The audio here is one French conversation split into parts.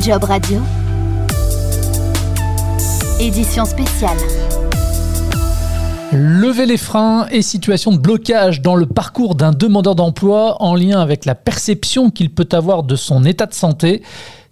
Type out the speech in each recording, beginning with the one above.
Job Radio. Édition spéciale. Lever les freins et situation de blocage dans le parcours d'un demandeur d'emploi en lien avec la perception qu'il peut avoir de son état de santé.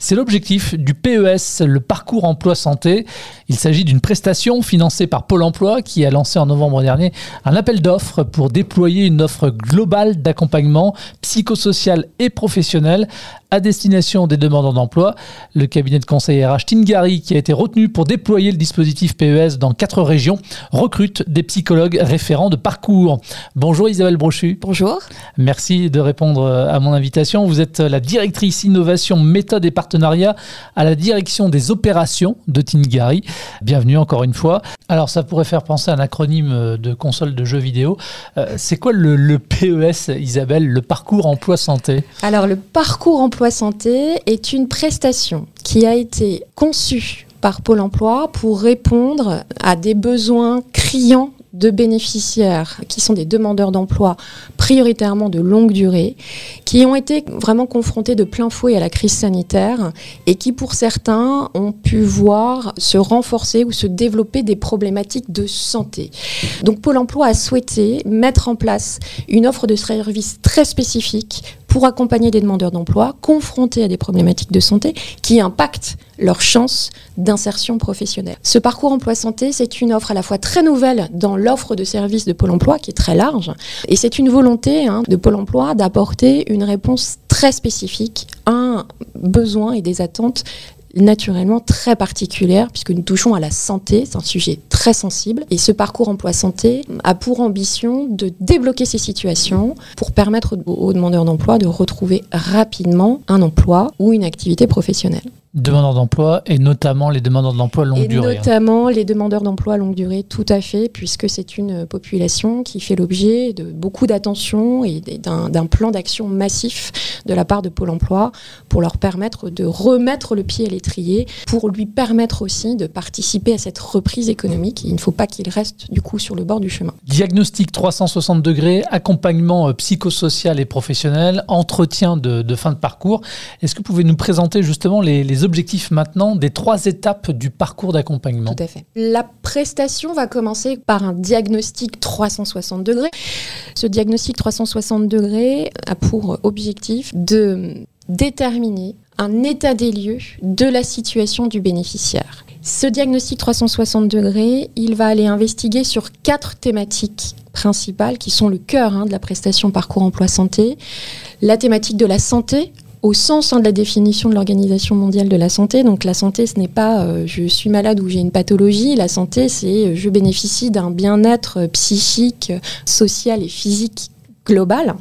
C'est l'objectif du PES, le parcours emploi santé. Il s'agit d'une prestation financée par Pôle emploi qui a lancé en novembre dernier un appel d'offres pour déployer une offre globale d'accompagnement psychosocial et professionnel à destination des demandeurs d'emploi. Le cabinet de conseil RH Tingari, qui a été retenu pour déployer le dispositif PES dans quatre régions, recrute des psychologues référents de parcours. Bonjour Isabelle Brochu. Bonjour. Merci de répondre à mon invitation. Vous êtes la directrice innovation méthode et partenariat à la direction des opérations de Tingari. Bienvenue encore une fois. Alors ça pourrait faire penser à un acronyme de console de jeux vidéo. Euh, c'est quoi le, le PES, Isabelle, le parcours emploi santé? Alors le parcours emploi santé est une prestation qui a été conçue par Pôle Emploi pour répondre à des besoins criants de bénéficiaires qui sont des demandeurs d'emploi prioritairement de longue durée, qui ont été vraiment confrontés de plein fouet à la crise sanitaire et qui pour certains ont pu voir se renforcer ou se développer des problématiques de santé. Donc Pôle Emploi a souhaité mettre en place une offre de services très spécifique pour accompagner des demandeurs d'emploi confrontés à des problématiques de santé qui impactent leurs chances d'insertion professionnelle. Ce parcours emploi santé, c'est une offre à la fois très nouvelle dans l'offre de services de Pôle emploi qui est très large et c'est une volonté hein, de Pôle emploi d'apporter une réponse très spécifique à un besoin et des attentes naturellement très particulière puisque nous touchons à la santé, c'est un sujet très sensible. Et ce parcours emploi santé a pour ambition de débloquer ces situations pour permettre aux demandeurs d'emploi de retrouver rapidement un emploi ou une activité professionnelle demandeurs d'emploi et notamment les demandeurs d'emploi longue et durée. Hein. Notamment les demandeurs d'emploi longue durée, tout à fait, puisque c'est une population qui fait l'objet de beaucoup d'attention et d'un plan d'action massif de la part de Pôle emploi pour leur permettre de remettre le pied à l'étrier, pour lui permettre aussi de participer à cette reprise économique. Il ne faut pas qu'il reste du coup sur le bord du chemin. Diagnostic 360 degrés, accompagnement euh, psychosocial et professionnel, entretien de, de fin de parcours. Est-ce que vous pouvez nous présenter justement les, les objectifs maintenant des trois étapes du parcours d'accompagnement. Tout à fait. La prestation va commencer par un diagnostic 360 degrés. Ce diagnostic 360 degrés a pour objectif de déterminer un état des lieux de la situation du bénéficiaire. Ce diagnostic 360 degrés, il va aller investiguer sur quatre thématiques principales qui sont le cœur hein, de la prestation parcours emploi santé. La thématique de la santé, au sens hein, de la définition de l'Organisation mondiale de la santé. Donc la santé, ce n'est pas euh, je suis malade ou j'ai une pathologie. La santé, c'est euh, je bénéficie d'un bien-être psychique, social et physique global.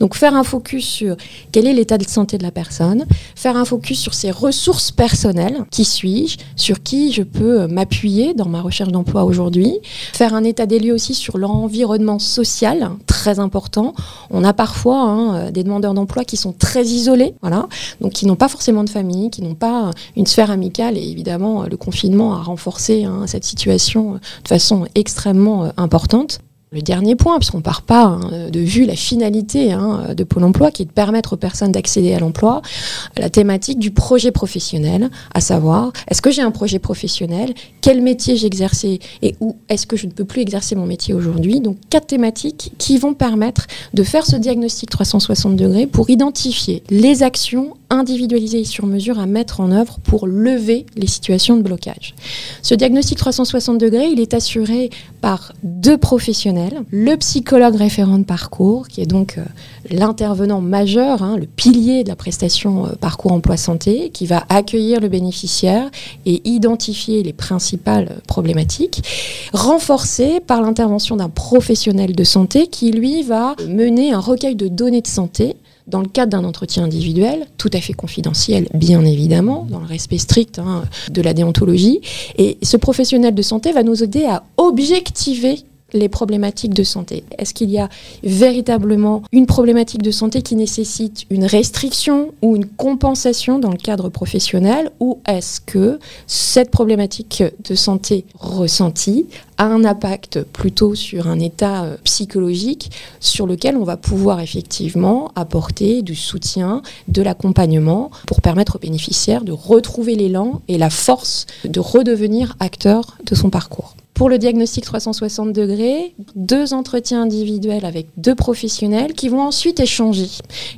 Donc faire un focus sur quel est l'état de santé de la personne, faire un focus sur ses ressources personnelles, qui suis-je, sur qui je peux euh, m'appuyer dans ma recherche d'emploi aujourd'hui, faire un état des lieux aussi sur l'environnement social, très important. On a parfois hein, euh, des demandeurs d'emploi qui sont très isolés, voilà, donc qui n'ont pas forcément de famille, qui n'ont pas une sphère amicale et évidemment le confinement a renforcé hein, cette situation de façon extrêmement importante. Le dernier point, puisqu'on ne part pas hein, de vue la finalité hein, de Pôle emploi, qui est de permettre aux personnes d'accéder à l'emploi, la thématique du projet professionnel, à savoir, est-ce que j'ai un projet professionnel Quel métier j'exerçais et où est-ce que je ne peux plus exercer mon métier aujourd'hui. Donc, quatre thématiques qui vont permettre de faire ce diagnostic 360 degrés pour identifier les actions individualisées et sur mesure à mettre en œuvre pour lever les situations de blocage. Ce diagnostic 360 degrés, il est assuré par deux professionnels le psychologue référent de parcours, qui est donc euh, l'intervenant majeur, hein, le pilier de la prestation euh, parcours emploi santé, qui va accueillir le bénéficiaire et identifier les principales problématiques, renforcé par l'intervention d'un professionnel de santé qui, lui, va mener un recueil de données de santé dans le cadre d'un entretien individuel, tout à fait confidentiel, bien évidemment, dans le respect strict hein, de la déontologie. Et ce professionnel de santé va nous aider à objectiver les problématiques de santé Est-ce qu'il y a véritablement une problématique de santé qui nécessite une restriction ou une compensation dans le cadre professionnel ou est-ce que cette problématique de santé ressentie a un impact plutôt sur un état euh, psychologique sur lequel on va pouvoir effectivement apporter du soutien, de l'accompagnement pour permettre aux bénéficiaires de retrouver l'élan et la force de redevenir acteur de son parcours. Pour le diagnostic 360 degrés, deux entretiens individuels avec deux professionnels qui vont ensuite échanger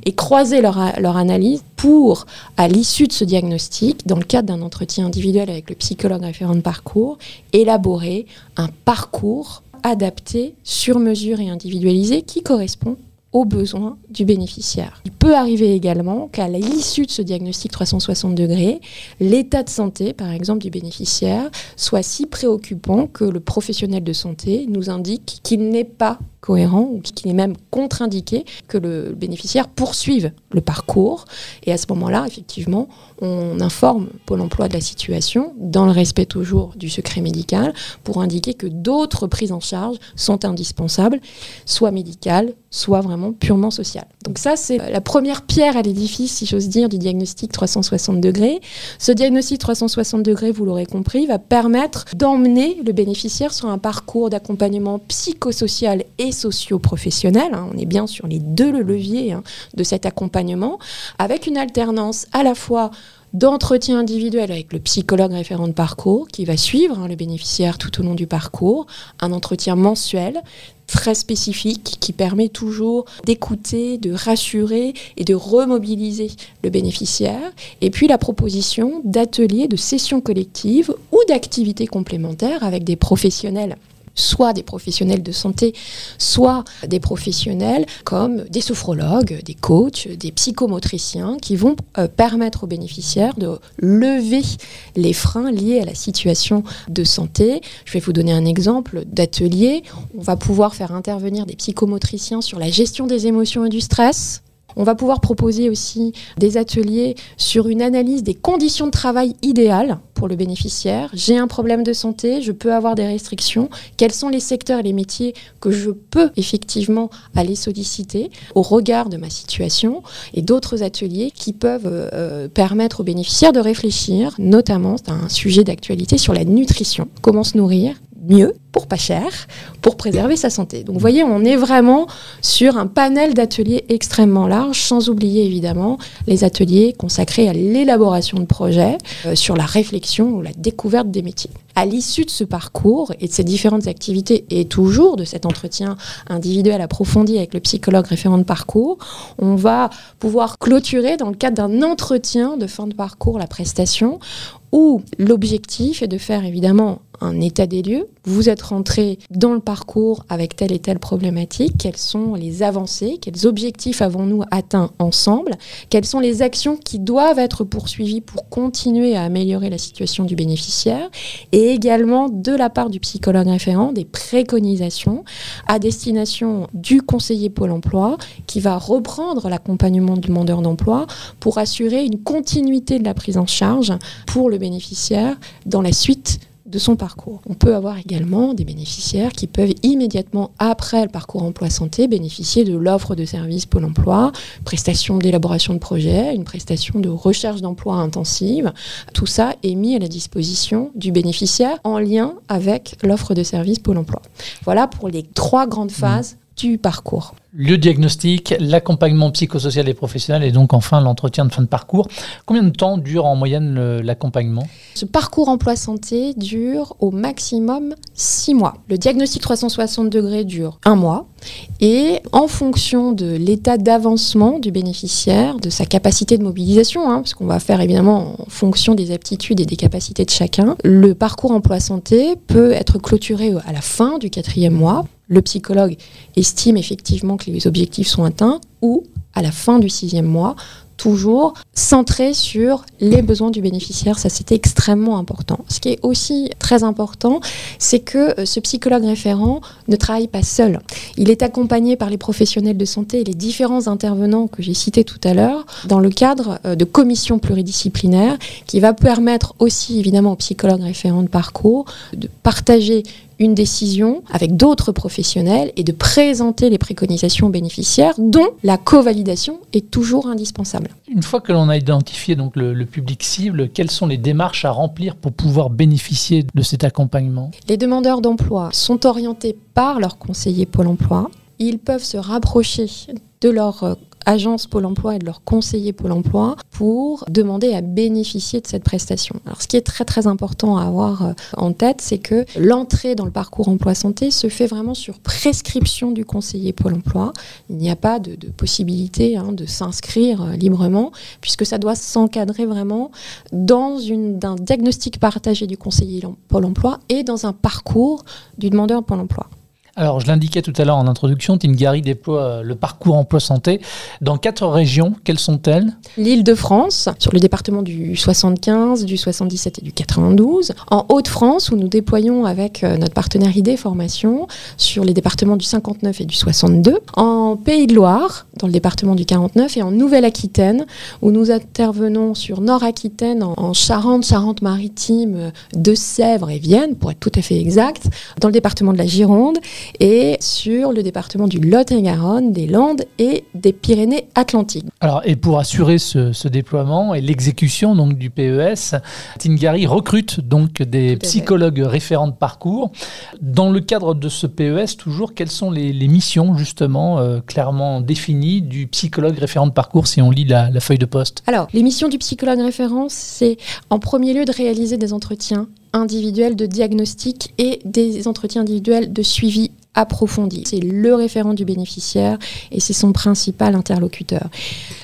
et croiser leur, analyse pour, à l'issue de ce diagnostic, dans le cadre d'un entretien individuel avec le psychologue référent de parcours, élaborer un parcours adapté, sur mesure et individualisé qui correspond aux besoins du bénéficiaire. Il peut arriver également qu'à l'issue de ce diagnostic 360 degrés, l'état de santé, par exemple, du bénéficiaire soit si préoccupant que le professionnel de santé nous indique qu'il n'est pas cohérent ou qu'il est même contre-indiqué que le bénéficiaire poursuive le parcours. Et à ce moment-là, effectivement, on informe Pôle emploi de la situation, dans le respect toujours du secret médical, pour indiquer que d'autres prises en charge sont indispensables, soit médicales, soit vraiment purement sociales. Donc ça, c'est la première pierre à l'édifice, si j'ose dire, du diagnostic 360 degrés. Ce diagnostic 360 degrés, vous l'aurez compris, va permettre d'emmener le bénéficiaire sur un parcours d'accompagnement psychosocial et socio-professionnel. Hein. On est bien sur les deux leviers hein, de cet accompagnement, avec une alternance à la fois d'entretien individuel avec le psychologue référent de parcours qui va suivre hein, le bénéficiaire tout au long du parcours, un entretien mensuel très spécifique qui permet toujours d'écouter, de rassurer et de remobiliser le bénéficiaire. Et puis la proposition d'ateliers, de sessions collectives ou d'activités complémentaires avec des professionnels soit des professionnels de santé, soit des professionnels comme des sophrologues, des coachs, des psychomotriciens qui vont euh, permettre aux bénéficiaires de lever les freins liés à la situation de santé. Je vais vous donner un exemple d'atelier. On va pouvoir faire intervenir des psychomotriciens sur la gestion des émotions et du stress, on va pouvoir proposer aussi des ateliers sur une analyse des conditions de travail idéales pour le bénéficiaire. J'ai un problème de santé, je peux avoir des restrictions. Quels sont les secteurs et les métiers que je peux effectivement aller solliciter au regard de ma situation et d'autres ateliers qui peuvent euh, permettre aux bénéficiaires de réfléchir, notamment, c'est un sujet d'actualité sur la nutrition. Comment se nourrir mieux pour pas cher, pour préserver sa santé. Donc vous voyez, on est vraiment sur un panel d'ateliers extrêmement large, sans oublier évidemment les ateliers consacrés à l'élaboration de projets, euh, sur la réflexion ou la découverte des métiers. À l'issue de ce parcours et de ces différentes activités, et toujours de cet entretien individuel approfondi avec le psychologue référent de parcours, on va pouvoir clôturer dans le cadre d'un entretien de fin de parcours la prestation où l'objectif est de faire évidemment un état des lieux. Vous êtes rentré dans le parcours avec telle et telle problématique. Quelles sont les avancées? Quels objectifs avons-nous atteints ensemble? Quelles sont les actions qui doivent être poursuivies pour continuer à améliorer la situation du bénéficiaire? Et également, de la part du psychologue référent, des préconisations à destination du conseiller Pôle emploi qui va reprendre l'accompagnement du demandeur d'emploi pour assurer une continuité de la prise en charge pour le bénéficiaire dans la suite de son parcours. On peut avoir également des bénéficiaires qui peuvent immédiatement après le parcours emploi santé bénéficier de l'offre de services Pôle emploi, prestation d'élaboration de projet, une prestation de recherche d'emploi intensive. Tout ça est mis à la disposition du bénéficiaire en lien avec l'offre de services Pôle emploi. Voilà pour les trois grandes phases du parcours le diagnostic, l'accompagnement psychosocial et professionnel et donc enfin l'entretien de fin de parcours. Combien de temps dure en moyenne l'accompagnement? Ce parcours emploi santé dure au maximum six mois. Le diagnostic 360 degrés dure un mois et en fonction de l'état d'avancement du bénéficiaire, de sa capacité de mobilisation, hein, parce qu'on va faire évidemment en fonction des aptitudes et des capacités de chacun, le parcours emploi santé peut être clôturé à la fin du quatrième mois le psychologue estime effectivement que les objectifs sont atteints ou à la fin du sixième mois, toujours centré sur les besoins du bénéficiaire. Ça, c'était extrêmement important. Ce qui est aussi très important, c'est que euh, ce psychologue référent ne travaille pas seul. Il est accompagné par les professionnels de santé et les différents intervenants que j'ai cités tout à l'heure dans le cadre euh, de commissions pluridisciplinaires qui va permettre aussi, évidemment, au psychologue référent de parcours de partager une décision avec d'autres professionnels et de présenter les préconisations aux bénéficiaires dont la co-validation est toujours indispensable. Une fois que l'on a identifié donc le, le, public cible, quelles sont les démarches à remplir pour pouvoir bénéficier de cet accompagnement? Les demandeurs d'emploi sont orientés par leur conseiller Pôle emploi. Ils peuvent se rapprocher de leur euh, agence Pôle emploi et de leur conseiller Pôle emploi pour demander à bénéficier de cette prestation. Alors ce qui est très très important à avoir euh, en tête, c'est que l'entrée dans le parcours emploi santé se fait vraiment sur prescription du conseiller Pôle emploi. Il n'y a pas de, possibilité hein, de s'inscrire euh, librement puisque ça doit s'encadrer vraiment dans un diagnostic partagé du conseiller Pôle emploi et dans un parcours du demandeur Pôle emploi. Alors, je l'indiquais tout à l'heure en introduction, Tingari déploie euh, le parcours emploi santé dans quatre régions. Quelles sont-elles? L'île de France, sur le département du 75, du 77 et du 92. En Haute-France, où nous déployons avec euh, notre partenaire ID Formation sur les départements du 59 et du 62. En Pays de Loire, dans le département du 49. Et en Nouvelle-Aquitaine, où nous intervenons sur Nord-Aquitaine, en Charente, Charente-Maritime, De-Sèvres et Vienne, pour être tout à fait exact, dans le département de la Gironde et sur le département du Lot-et-Garonne, des Landes et des Pyrénées-Atlantiques. Alors, et pour assurer ce, ce déploiement et l'exécution donc du PES, Tingari recrute donc des psychologues référents de parcours. Dans le cadre de ce PES, toujours, quelles sont les, les missions justement euh, clairement définies du psychologue référent de parcours si on lit la, la feuille de poste? Alors, les missions du psychologue référent, c'est en premier lieu de réaliser des entretiens individuels de diagnostic et des entretiens individuels de suivi approfondi. C'est le référent du bénéficiaire et c'est son principal interlocuteur.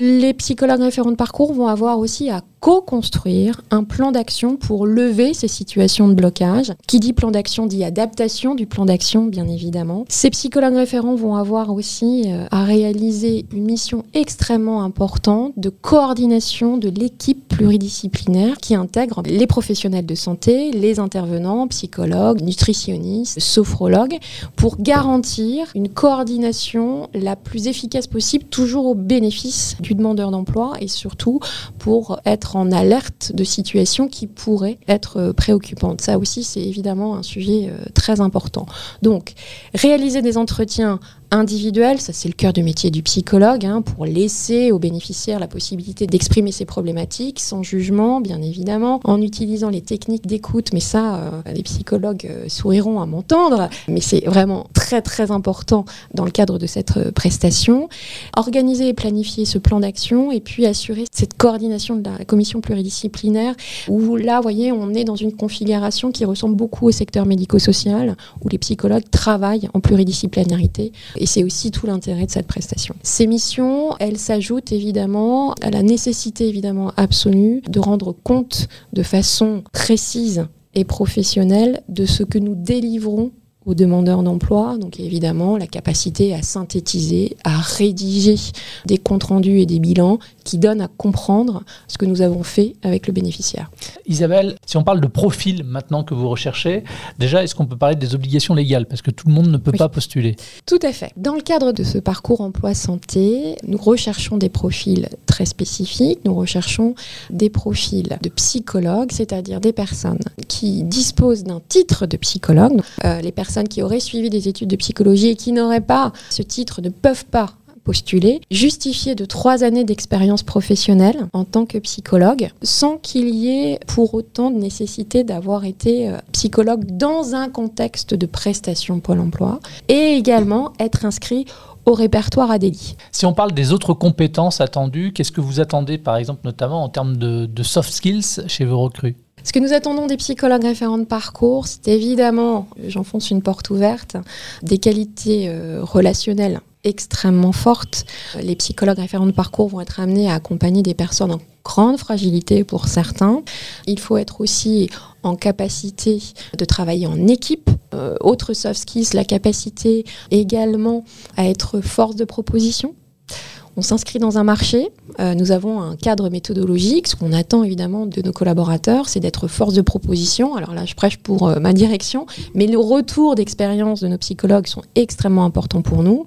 Les psychologues référents de parcours vont avoir aussi à co-construire un plan d'action pour lever ces situations de blocage. Qui dit plan d'action dit adaptation du plan d'action, bien évidemment. Ces psychologues référents vont avoir aussi euh, à réaliser une mission extrêmement importante de coordination de l'équipe pluridisciplinaire qui intègre les professionnels de santé, les intervenants, psychologues, nutritionnistes, sophrologues, pour garantir une coordination la plus efficace possible, toujours au bénéfice du demandeur d'emploi et surtout pour être en alerte de situations qui pourraient être euh, préoccupantes. Ça aussi, c'est évidemment un sujet euh, très important. Donc, réaliser des entretiens individuel, ça c'est le cœur du métier du psychologue, hein, pour laisser aux bénéficiaires la possibilité d'exprimer ses problématiques sans jugement, bien évidemment, en utilisant les techniques d'écoute, mais ça, euh, les psychologues euh, souriront à m'entendre, mais c'est vraiment très très important dans le cadre de cette euh, prestation. Organiser et planifier ce plan d'action et puis assurer cette coordination de la commission pluridisciplinaire, où là, vous voyez, on est dans une configuration qui ressemble beaucoup au secteur médico-social, où les psychologues travaillent en pluridisciplinarité et c'est aussi tout l'intérêt de cette prestation. Ces missions, elles s'ajoutent évidemment à la nécessité évidemment absolue de rendre compte de façon précise et professionnelle de ce que nous délivrons aux demandeurs d'emploi. Donc évidemment, la capacité à synthétiser, à rédiger des comptes rendus et des bilans qui donnent à comprendre ce que nous avons fait avec le bénéficiaire. Isabelle, si on parle de profil maintenant que vous recherchez, déjà, est-ce qu'on peut parler des obligations légales? Parce que tout le monde ne peut oui. pas postuler. Tout à fait. Dans le cadre de ce parcours emploi-santé, nous recherchons des profils très spécifiques. Nous recherchons des profils de psychologues, c'est-à-dire des personnes qui disposent d'un titre de psychologue. Euh, les personnes qui auraient suivi des études de psychologie et qui n'auraient pas ce titre ne peuvent pas postuler, justifier de trois années d'expérience professionnelle en tant que psychologue, sans qu'il y ait pour autant de nécessité d'avoir été euh, psychologue dans un contexte de prestation Pôle emploi, et également être inscrit au répertoire ADELI. Si on parle des autres compétences attendues, qu'est-ce que vous attendez par exemple notamment en termes de, de soft skills chez vos recrues? Ce que nous attendons des psychologues référents de parcours, c'est évidemment, j'enfonce une porte ouverte, des qualités euh, relationnelles extrêmement fortes. Les psychologues référents de parcours vont être amenés à accompagner des personnes en grande fragilité pour certains. Il faut être aussi en capacité de travailler en équipe. Euh, autre soft skills, la capacité également à être force de proposition On s'inscrit dans un marché. Euh, nous avons un cadre méthodologique. Ce qu'on attend évidemment de nos collaborateurs, c'est d'être force de proposition. Alors là, je prêche pour euh, ma direction, mais le retour d'expérience de nos psychologues sont extrêmement importants pour nous.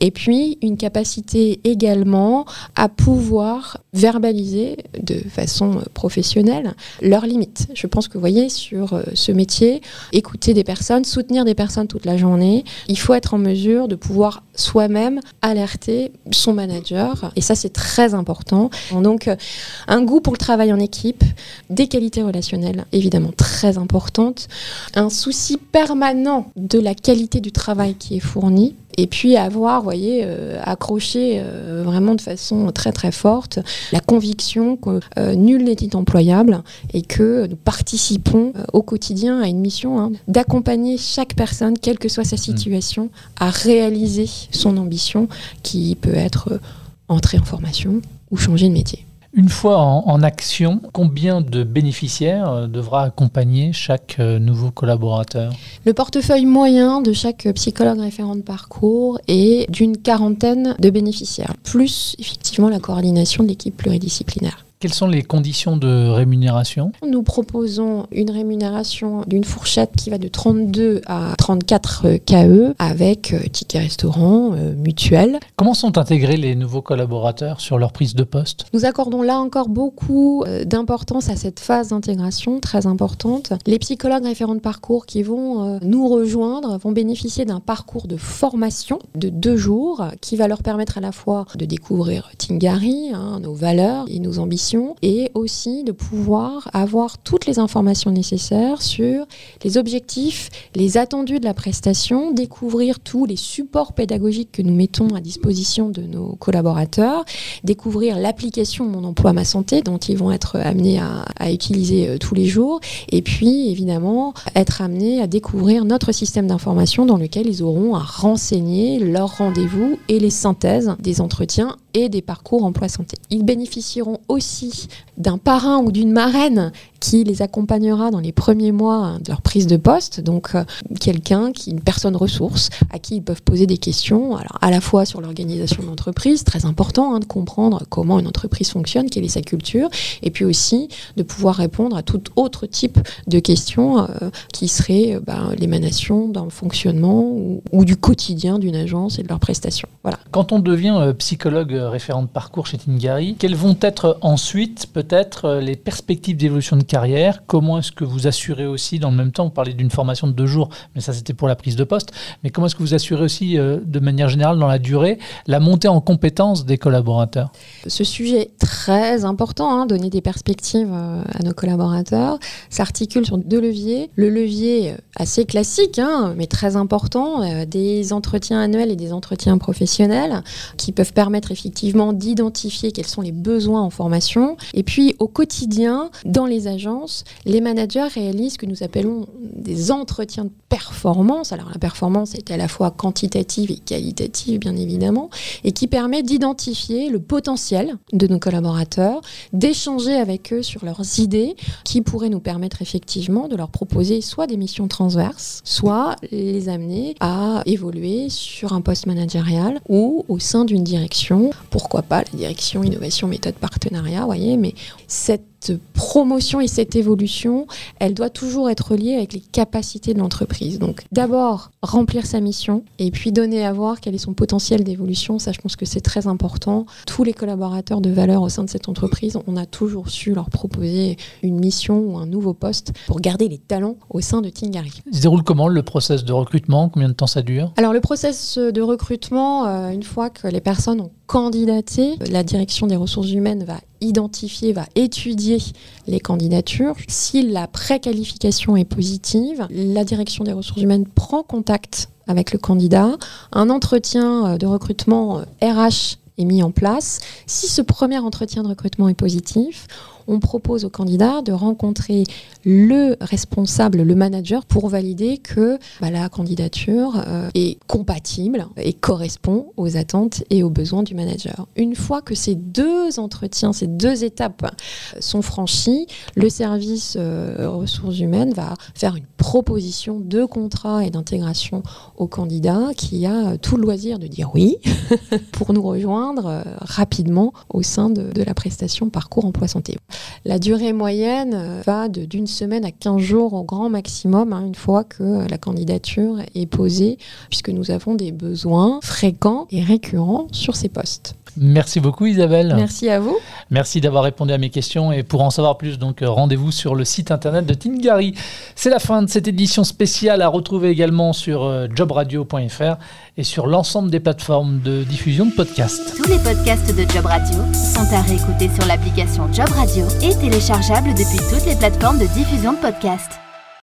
Et puis, une capacité également à pouvoir verbaliser de façon euh, professionnelle leurs limites. Je pense que vous voyez, sur ce métier, écouter des personnes, soutenir des personnes toute la journée, il faut être en mesure de pouvoir soi-même alerter son manager. Et ça, c'est très important. Donc, euh, un goût pour le travail en équipe, des qualités relationnelles, évidemment très importantes, un souci permanent de la qualité du travail qui est fourni, et puis avoir, vous voyez, euh, accroché euh, vraiment de façon très très forte la conviction que nul n'est employable et que nous participons au quotidien à une mission hein, d'accompagner chaque personne, quelle que soit sa situation, à réaliser son ambition qui peut être entrer en formation ou changer de métier. Une fois en, action, combien de bénéficiaires euh, devra accompagner chaque euh, nouveau collaborateur? Le portefeuille moyen de chaque psychologue référent de parcours est d'une quarantaine de bénéficiaires, plus effectivement la coordination de l'équipe pluridisciplinaire. Quelles sont les conditions de rémunération? Nous proposons une rémunération d'une fourchette qui va de 32 à 34 KE avec euh, ticket restaurant, euh, mutuel. Comment sont intégrés les nouveaux collaborateurs sur leur prise de poste? Nous accordons là encore beaucoup euh, d'importance à cette phase d'intégration très importante. Les psychologues référents de parcours qui vont nous rejoindre vont bénéficier d'un parcours de formation de deux jours qui va leur permettre à la fois de découvrir Tingari, hein, nos valeurs et nos ambitions et aussi de pouvoir avoir toutes les informations nécessaires sur les objectifs, les attendus de la prestation, découvrir tous les supports pédagogiques que nous mettons à disposition de nos collaborateurs, découvrir l'application Mon emploi, ma santé dont ils vont être amenés à, à utiliser euh, tous les jours et puis évidemment être amenés à découvrir notre système d'information dans lequel ils auront à renseigner leurs rendez-vous et les synthèses des entretiens et des parcours emploi-santé. Ils bénéficieront aussi d'un parrain ou d'une marraine qui les accompagnera dans les premiers mois de leur prise de poste. Donc, euh, quelqu'un qui, une personne ressource, à qui ils peuvent poser des questions, alors à la fois sur l'organisation de l'entreprise, très important hein, de comprendre comment une entreprise fonctionne, quelle est sa culture, et puis aussi de pouvoir répondre à tout autre type de questions euh, qui seraient euh, ben, l'émanation d'un fonctionnement ou, du quotidien d'une agence et de leurs prestations. Voilà. Quand on devient psychologue référent de parcours chez Tingari, quelles vont être ensuite peut-être les perspectives d'évolution de carrière. Comment est-ce que vous assurez aussi, dans le même temps, vous parlez d'une formation de deux jours, mais ça c'était pour la prise de poste, mais comment est-ce que vous assurez aussi, euh, de manière générale, dans la durée, la montée en compétences des collaborateurs? Ce sujet est très important, hein, donner des perspectives euh, à nos collaborateurs, s'articule sur deux leviers. Le levier euh, assez classique, hein, mais très important, des entretiens annuels et des entretiens professionnels qui peuvent permettre effectivement d'identifier quels sont les besoins en formation. Et puis au quotidien, dans les agences, les managers réalisent ce que nous appelons des entretiens de performance. Alors la performance est à la fois quantitative et qualitative, bien évidemment, et qui permet d'identifier le potentiel de nos collaborateurs, d'échanger avec eux sur leurs idées qui pourraient nous permettre effectivement de leur proposer soit des missions soit les amener à évoluer sur un poste managérial ou au sein d'une direction. Pourquoi pas la direction innovation méthode partenariat, voyez, mais cette promotion et cette évolution, elle doit toujours être liée avec les capacités de l'entreprise. Donc d'abord remplir sa mission et puis donner à voir quel est son potentiel d'évolution. Ça, je pense que c'est très important. Tous les collaborateurs de valeur au sein de cette entreprise, on a toujours su leur proposer une mission ou un nouveau poste pour garder les talents au sein de Tingari. Se déroule comment le process de recrutement? Combien de temps ça dure? Alors le process de recrutement, euh, une fois que les personnes ont candidaté, la direction des ressources humaines va identifier, va étudier les candidatures. Si la préqualification est positive, la direction des ressources humaines prend contact avec le candidat. Un entretien euh, de recrutement RH euh, est mis en place. Si ce premier entretien de recrutement est positif, on propose au candidat de rencontrer le responsable, le manager, pour valider que bah, la candidature euh, est compatible et correspond aux attentes et aux besoins du manager. Une fois que ces deux entretiens, ces deux étapes sont franchies, le service euh, ressources humaines va faire une proposition de contrat et d'intégration au candidat qui a tout le loisir de dire oui pour nous rejoindre euh, rapidement au sein de, de la prestation Parcours Emploi Santé. La durée moyenne euh, va d'une semaine à 15 jours au grand maximum, hein, une fois que la candidature est posée, puisque nous avons des besoins fréquents et récurrents sur ces postes. Merci beaucoup Isabelle. Merci à vous. Merci d'avoir répondu à mes questions et pour en savoir plus, donc euh, rendez-vous sur le site internet de Tingari. C'est la fin de cette édition spéciale à retrouver également sur euh, jobradio.fr et sur l'ensemble des plateformes de diffusion de podcasts. Tous les podcasts de Job Radio sont à réécouter sur l'application Job Radio et téléchargeables depuis toutes les plateformes de diffusion de podcasts.